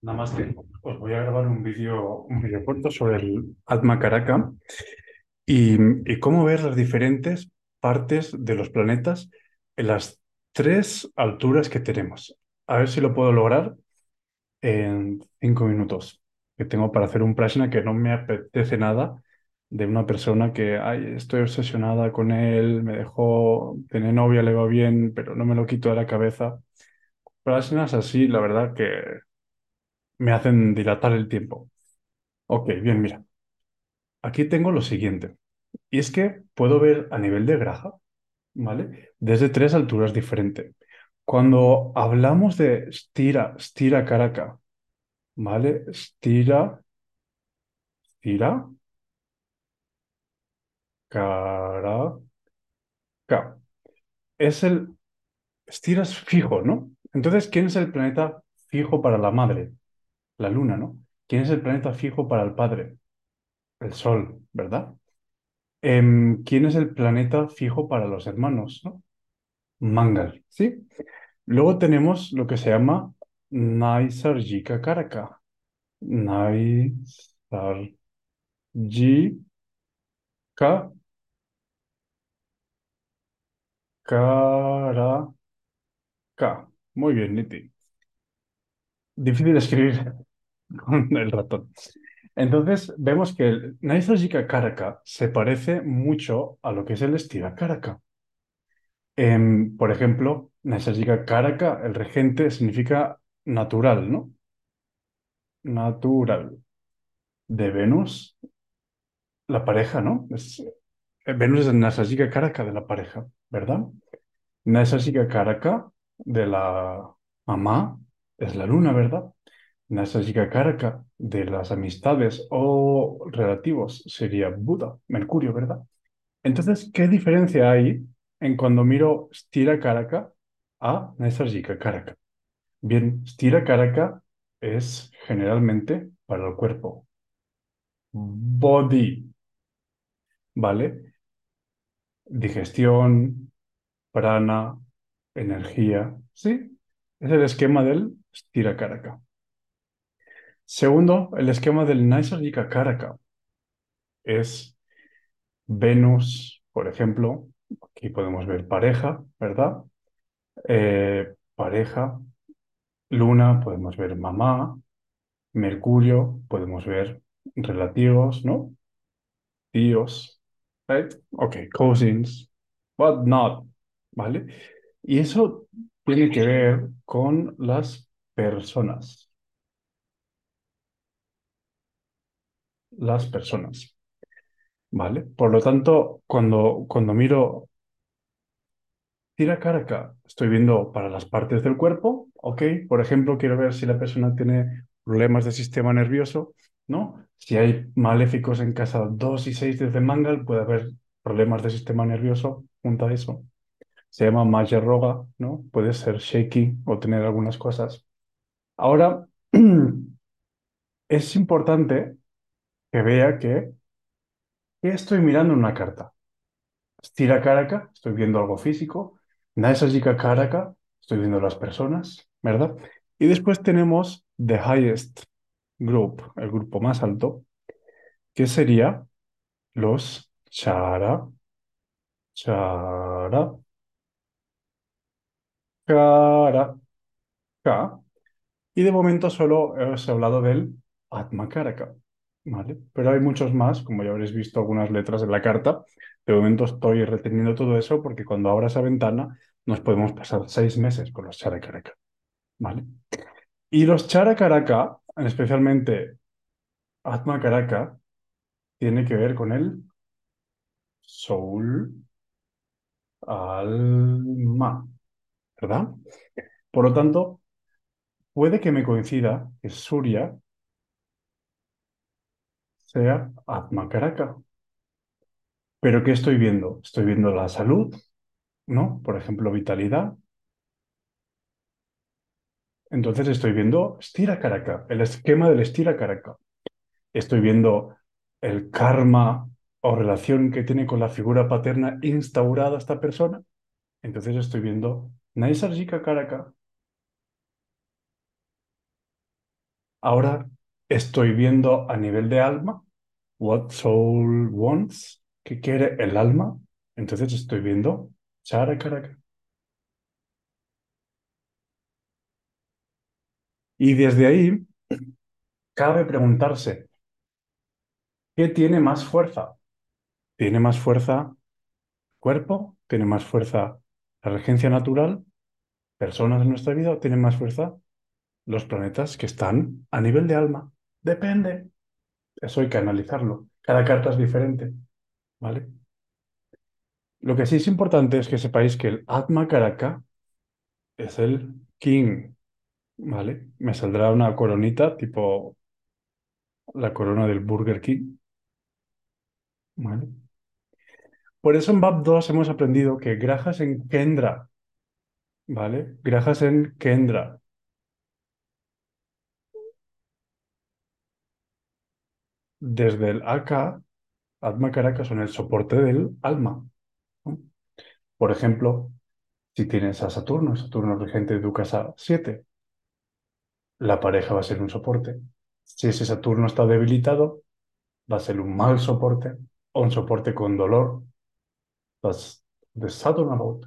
Nada más que os voy a grabar un vídeo, un vídeo corto sobre el Atma Caraka y, y cómo ver las diferentes partes de los planetas en las tres alturas que tenemos. A ver si lo puedo lograr en cinco minutos que tengo para hacer un prashna que no me apetece nada de una persona que, ay, estoy obsesionada con él, me dejó, tiene novia, le va bien, pero no me lo quito de la cabeza. Prashnas así, la verdad que me hacen dilatar el tiempo. Ok, bien, mira. Aquí tengo lo siguiente. Y es que puedo ver a nivel de graja, ¿vale? Desde tres alturas diferentes. Cuando hablamos de stira, stira caraca, ¿vale? Stira, stira, caraca. Es el, stira es fijo, ¿no? Entonces, ¿quién es el planeta fijo para la madre? La luna, ¿no? ¿Quién es el planeta fijo para el padre? El sol, ¿verdad? Em, ¿quién es el planeta fijo para los hermanos, ¿no? Mangal, ¿sí? Luego tenemos lo que se llama Naisarjika Karaka. Naisarjika Karaka. Muy bien, Niti. Difícil escribir con el ratón. Entonces vemos que el Naisarjika Karaka se parece mucho a lo que es el Estira Karaka. Em, por ejemplo, Naisarjika Karaka, el regente, significa natural, ¿no? Natural. De Venus, la pareja, ¿no? Es, eh, Venus es el Naisarjika Karaka de la pareja, ¿verdad? Naisarjika Karaka de la mamá es la luna, ¿verdad? Naisarjika Karaka de las amistades o relativos sería Buda, Mercurio, ¿verdad? Entonces, ¿qué diferencia hay en cuando miro Stira Karaka a Naisarjika Karaka? Bien, Stira Karaka es generalmente para el cuerpo. Body, ¿vale? Digestión, prana, energía, ¿sí? Es el esquema del Stira Karaka. Segundo, el esquema del Naisarjika Karaka es Venus, por ejemplo, aquí podemos ver pareja, ¿verdad? Eh, pareja, Luna, podemos ver mamá, Mercurio, podemos ver relativos, ¿no? Tíos, right? Ok, cousins, but not, ¿vale? Y eso tiene que ver con las personas. Las personas. ¿Vale? Por lo tanto, cuando, cuando miro tira caraca, estoy viendo para las partes del cuerpo, ¿ok? Por ejemplo, quiero ver si la persona tiene problemas de sistema nervioso, ¿no? Si hay maléficos en casa 2 y 6 desde Mangal, puede haber problemas de sistema nervioso junto a eso. Se llama Maya Roga, ¿no? Puede ser shaky o tener algunas cosas. Ahora, es importante que vea que ¿Qué estoy mirando una carta? Stira Karaka, estoy viendo algo físico. Naisajika Karaka, estoy viendo las personas, ¿verdad? Y después tenemos The Highest Group, el grupo más alto, que sería los Chara, Chara, Karaka. Y de momento solo os he hablado del Atma Karaka. ¿Vale? Pero hay muchos más, como ya habréis visto algunas letras en la carta. De momento estoy reteniendo todo eso porque cuando abra esa ventana nos podemos pasar seis meses con los Charakaraka, ¿vale? Y los Charakaraka, especialmente Atma Karaka, tiene que ver con el soul, alma, ¿verdad? Por lo tanto, puede que me coincida que Surya sea Atma Karaka. ¿Pero qué estoy viendo? Estoy viendo la salud, ¿no? Por ejemplo, vitalidad. Entonces estoy viendo Stira Karaka, el esquema del Stira Karaka. Estoy viendo el karma o relación que tiene con la figura paterna instaurada esta persona. Entonces estoy viendo Naisarjika Karaka. Ahora estoy viendo a nivel de alma, what soul wants, qué quiere el alma. Entonces estoy viendo Charakaraka. Y desde ahí cabe preguntarse, ¿qué tiene más fuerza? ¿Tiene más fuerza cuerpo? ¿Tiene más fuerza la regencia natural? ¿Personas en nuestra vida? ¿O tienen más fuerza los planetas que están a nivel de alma? Depende. Eso hay que analizarlo. Cada carta es diferente. ¿Vale? Lo que sí es importante es que sepáis que el Atma Karaka es el King. ¿Vale? Me saldrá una coronita tipo la corona del Burger King. ¿Vale? Por eso en BAP 2 hemos aprendido que grajas en Kendra, ¿vale? Grajas en Kendra. Desde el AK, Atma Karaka son el soporte del alma. Por ejemplo, si tienes a Saturno, Saturno regente de tu casa 7, la pareja va a ser un soporte. Si ese Saturno está debilitado, va a ser un mal soporte o un soporte con dolor. That's the Saturn about.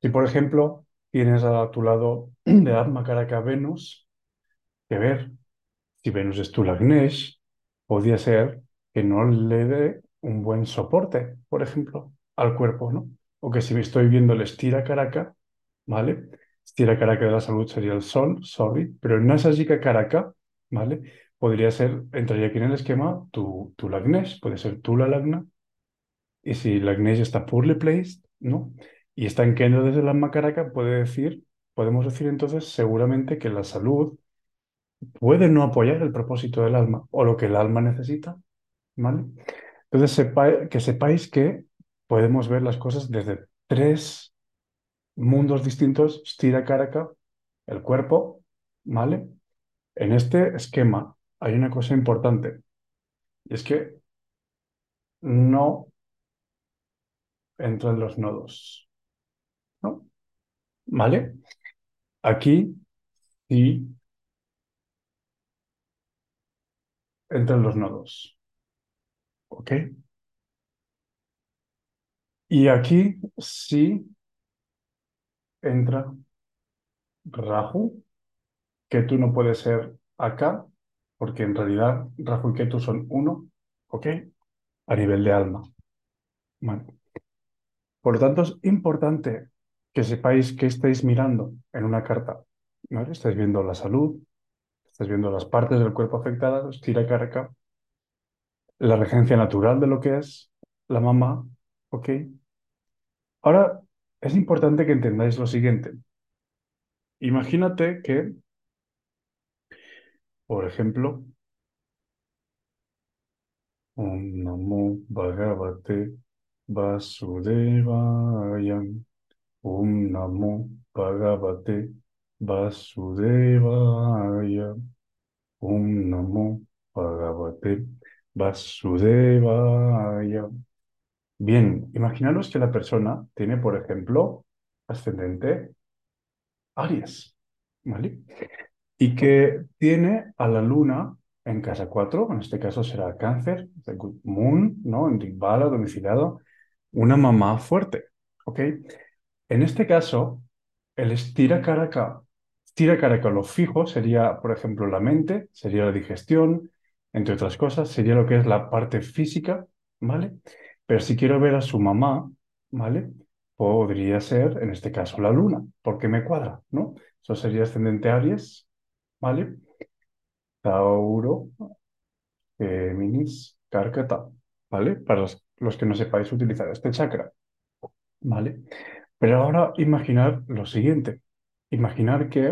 Si, por ejemplo, tienes a tu lado de Atma Karaka Venus, que ver si Venus es tu Lagnesh, podría ser que no le dé un buen soporte, por ejemplo, al cuerpo, ¿no? O que si me estoy viendo el estira Karaka, ¿vale? Estira Karaka de la salud sería el sol, sorry, pero en Nasajika Karaka, ¿vale? Podría ser, entraría aquí en el esquema, tu, tu puede ser tu la Lagna, y si Lagnesh está poorly placed, ¿no? Y está en desde la Karaka, puede decir, podemos decir entonces seguramente que la salud puede no apoyar el propósito del alma o lo que el alma necesita, ¿vale? Entonces, que sepáis que podemos ver las cosas desde tres mundos distintos, Stira Karaka, el cuerpo, ¿vale? En este esquema hay una cosa importante, y es que no entran los nodos, ¿no? ¿Vale? Aquí sí entran los nodos. ¿Ok? Y aquí sí entra Rahu, que tú no puede ser acá, porque en realidad Rahu y Ketu son uno, ¿ok? A nivel de alma. Por lo tanto, es importante que sepáis qué estáis mirando en una carta. ¿vale? Estáis viendo la salud, estáis viendo las partes del cuerpo afectadas, tira carga, la regencia natural de lo que es la mamá, ¿ok? Ahora, es importante que entendáis lo siguiente. Imagínate que, por ejemplo, Namo Bhagavate. Om Namo. Om Namo Bhagavate Vasudevaya. Bien, imaginaros que la persona tiene, por ejemplo, ascendente Aries, ¿vale? Y que tiene a la luna en casa 4, en este caso será cáncer, the good moon, ¿no? En Digbala, domiciliado, una mamá fuerte, ¿ok? En este caso, el estira caraca, estira caraca lo fijo sería, por ejemplo, la mente, sería la digestión, entre otras cosas, sería lo que es la parte física, ¿vale? Pero si quiero ver a su mamá, ¿vale? Podría ser, en este caso, la luna, porque me cuadra, ¿no? Eso sería ascendente Aries, ¿vale? Tauro, Géminis, Carcata, ¿vale? Para los, los que no sepáis utilizar este chakra, ¿vale? Pero ahora imaginar lo siguiente. Imaginar que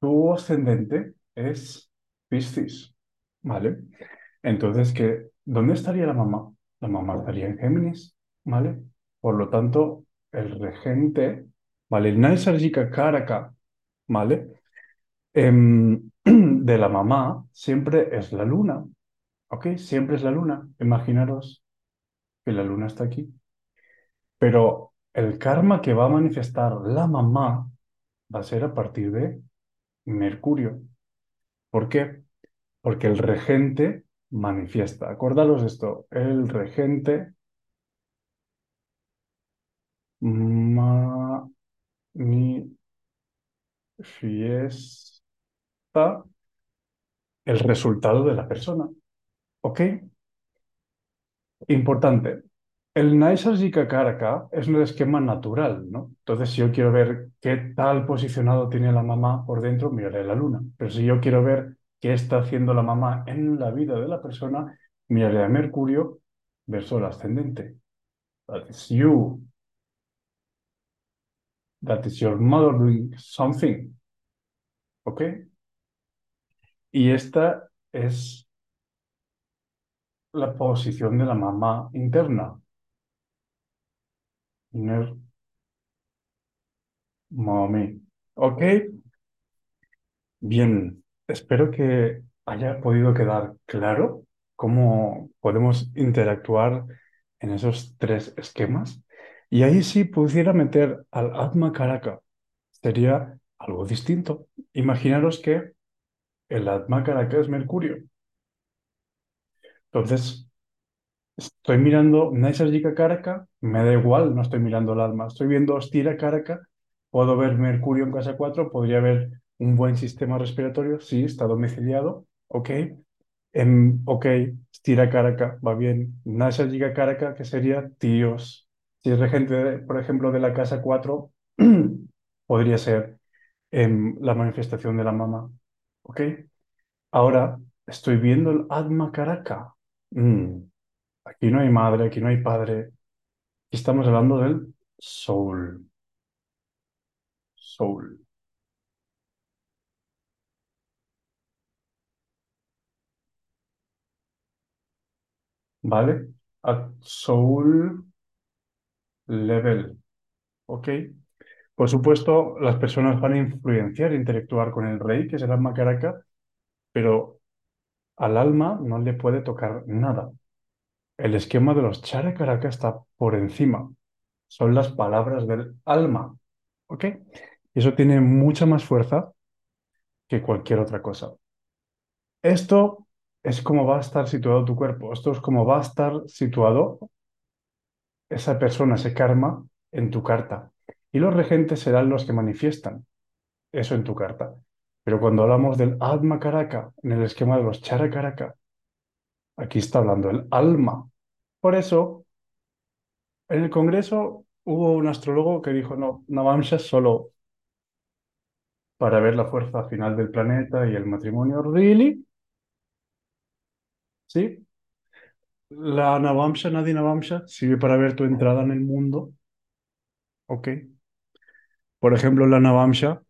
tu ascendente es Piscis, ¿vale? Entonces, que, ¿dónde estaría la mamá? La mamá estaría en Géminis, ¿vale? Por lo tanto, el regente, ¿vale? El Naisarjika Karaka, ¿vale? Em, de la mamá siempre es la luna, ¿ok? Siempre es la luna. Imaginaros que la luna está aquí. Pero el karma que va a manifestar la mamá va a ser a partir de Mercurio. ¿Por qué? Porque el regente manifiesta. Acordaros esto, el regente manifiesta el resultado de la persona. ¿Ok? Importante. El Naisarjika Karaka es un esquema natural, ¿no? Entonces, si yo quiero ver qué tal posicionado tiene la mamá por dentro, miraré la luna. Pero si yo quiero ver qué está haciendo la mamá en la vida de la persona, miraré a Mercurio verso el ascendente. That is you. That is your mother doing something. ¿Ok? Y esta es la posición de la mamá interna. Inner mommy. ¿Ok? Bien, espero que haya podido quedar claro cómo podemos interactuar en esos tres esquemas. Y ahí sí pudiera meter al Atma Karaka. Sería algo distinto. Imaginaros que el Atma Karaka es Mercurio. Entonces, estoy mirando Naisarjika Karaka, me da igual, no estoy mirando el alma. Estoy viendo Stira Karaka, puedo ver Mercurio en casa 4, podría haber un buen sistema respiratorio, sí, está domiciliado, ok. En, ok, Stira Karaka, va bien. Naisarjika Karaka, que sería tíos. Si es regente, por ejemplo, de la casa 4, podría ser em, la manifestación de la mamá, ok. Ahora estoy viendo el Atma Karaka. Mm, Aquí no hay madre, aquí no hay padre. Estamos hablando del soul. Soul. ¿Vale? At soul level. ¿Ok? Por supuesto, las personas van a influenciar, intelectuar con el rey, que alma caraca, pero al alma no le puede tocar nada. El esquema de los chara caraca está por encima. Son las palabras del alma. ¿Ok? Y eso tiene mucha más fuerza que cualquier otra cosa. Esto es como va a estar situado tu cuerpo. Esto es como va a estar situado esa persona, ese karma, en tu carta. Y los regentes serán los que manifiestan eso en tu carta. Pero cuando hablamos del Atma Karaka, en el esquema de los Chara Karaka, aquí está hablando el alma. Por eso, en el Congreso hubo un astrólogo que dijo, no, Navamsha es solo para ver la fuerza final del planeta y el matrimonio. ¿Really? ¿Sí? La Navamsha, Nadi Navamsha, sirve para ver tu entrada en el mundo. ¿Ok? Por ejemplo, la Navamsha.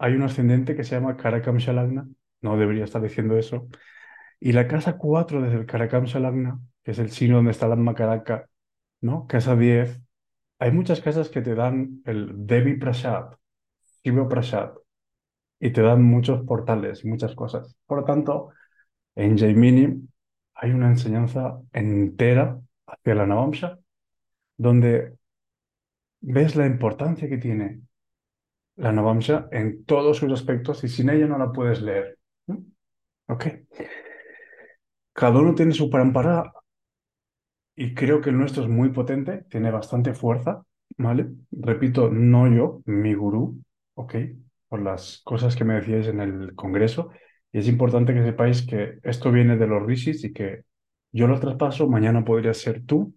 Hay un ascendente que se llama Karakam Shalagna. No debería estar diciendo eso. Y la casa 4 desde el Karakam Shalagna, que es el signo donde está la Makaraka, ¿no? Casa 10. Hay muchas casas que te dan el Devi Prasad, Shiva Prasad, y te dan muchos portales, muchas cosas. Por lo tanto, en Jaimini hay una enseñanza entera hacia la Navamsha, donde ves la importancia que tiene la Navamsha en todos sus aspectos y sin ella no la puedes leer. ¿Ok? Cada uno tiene su parampara y creo que el nuestro es muy potente, tiene bastante fuerza, ¿vale? Repito, no yo, mi gurú, ¿ok? Por las cosas que me decíais en el congreso. Y es importante que sepáis que esto viene de los rishis y que yo lo traspaso, mañana podría ser tú,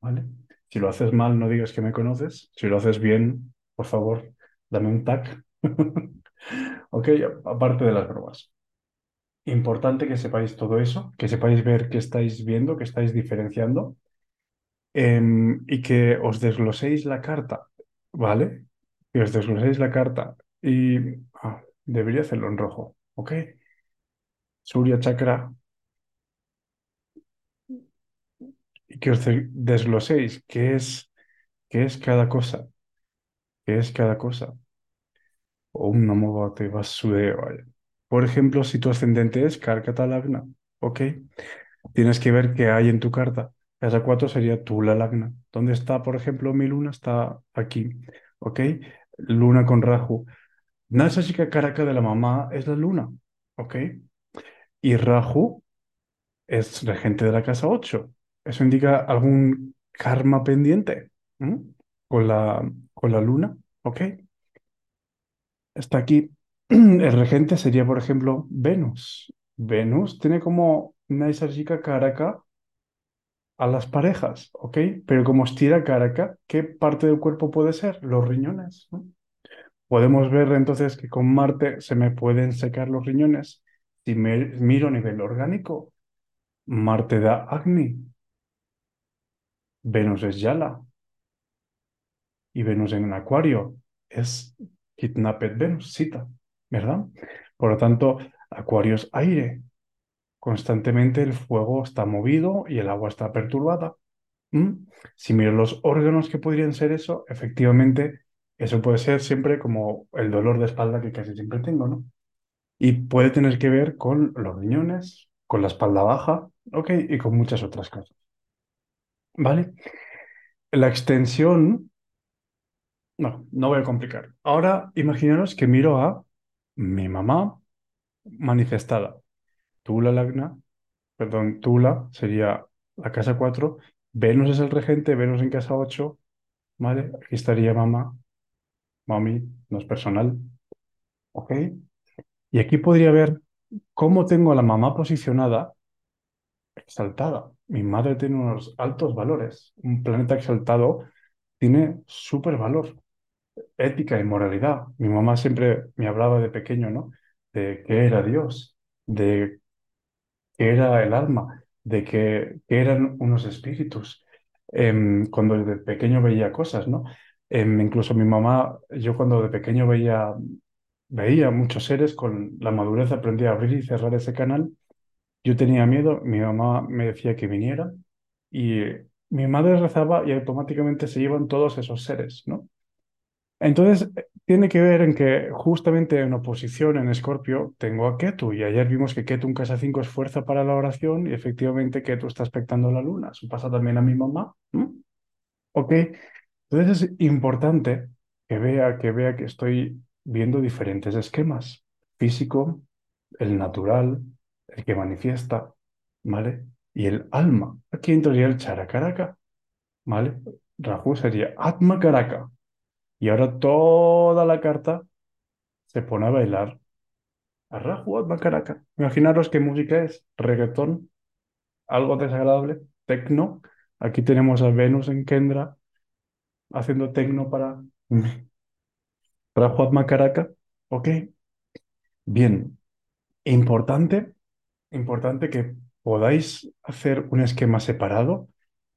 ¿vale? Si lo haces mal, no digas que me conoces. Si lo haces bien, por favor, dame un tag. ok, aparte de las bromas. Importante que sepáis todo eso, que sepáis ver qué estáis viendo, que estáis diferenciando em, y que os desgloséis la carta, ¿vale? Que os desgloséis la carta y ah, debería hacerlo en rojo, ¿ok? Surya Chakra. Y que os desgloséis qué es, qué es cada cosa, es cada cosa. Por ejemplo, si tu ascendente es Karkata Lagna, ¿ok? tienes que ver qué hay en tu carta. Casa 4 sería tu la lagna. ¿Dónde está, por ejemplo, mi luna? Está aquí. ¿Ok? Luna con Raju. Nasa chica caraca de la mamá es la luna. ¿Ok? Y Raju es regente de la casa 8. Eso indica algún karma pendiente. Con la, con la luna. ¿Ok? Está aquí. El regente sería, por ejemplo, Venus. Venus tiene como Naisarjika Karaka a las parejas, ¿ok? Pero como estira Karaka, ¿qué parte del cuerpo puede ser? Los riñones. Podemos ver entonces que con Marte se me pueden secar los riñones. Si miro a nivel orgánico, Marte da Agni, Venus es Yala y Venus en Acuario es Kidnapped Venus, cita, ¿verdad? Por lo tanto, Acuario es aire. Constantemente el fuego está movido y el agua está perturbada. ¿Mm? Si miro los órganos que podrían ser eso, efectivamente, eso puede ser siempre como el dolor de espalda que casi siempre tengo, ¿no? Y puede tener que ver con los riñones, con la espalda baja, ¿ok? Y con muchas otras cosas. ¿Vale? La extensión, no, no voy a complicar. Ahora imaginaros que miro a mi mamá manifestada. Tula Lagna, perdón, Tula sería la casa 4, Venus es el regente, Venus en casa 8, ¿vale? Aquí estaría mamá, mami, no es personal, ¿ok? Y aquí podría ver cómo tengo a la mamá posicionada exaltada. Mi madre tiene unos altos valores. Un planeta exaltado tiene súper valor, ética y moralidad. Mi mamá siempre me hablaba de pequeño, ¿no? De qué era Dios, de qué era el alma, de qué, qué eran unos espíritus. Em, cuando de pequeño veía cosas, ¿no? Em, incluso mi mamá, yo cuando de pequeño veía, veía muchos seres, con la madurez aprendí a abrir y cerrar ese canal yo tenía miedo, mi mamá me decía que viniera y mi madre rezaba y automáticamente se iban todos esos seres, ¿no? Entonces, eh, tiene que ver en que justamente en oposición en Escorpio tengo a Ketu y ayer vimos que Ketu en casa 5 es fuerza para la oración y efectivamente Ketu está expectando la luna. Eso pasa también a mi mamá. ¿Ok? Entonces es importante que vea, que vea que estoy viendo diferentes esquemas. Físico, el natural, el que manifiesta, ¿vale? Y el alma. Aquí entraría el charakaraka, ¿vale? Rahu sería Atma Karaka. Y ahora toda la carta se pone a bailar a Rahu Atma Karaka. Imaginaros qué música es. Reggaetón, algo desagradable, tecno. Aquí tenemos a Venus en Kendra haciendo tecno para Rahu Atma Karaka. Ok. Bien. Importante importante que podáis hacer un esquema separado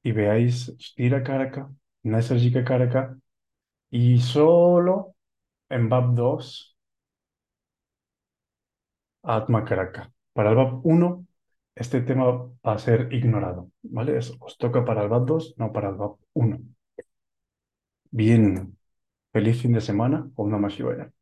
y veáis Stira Karaka, Nasajika Karaka y solo en BAP 2 Atma Karaka. Para el BAP 1 este tema va a ser ignorado, ¿vale? os toca para el BAP 2, no para el BAP 1. Bien, feliz fin de semana, Om Namah Shivaya.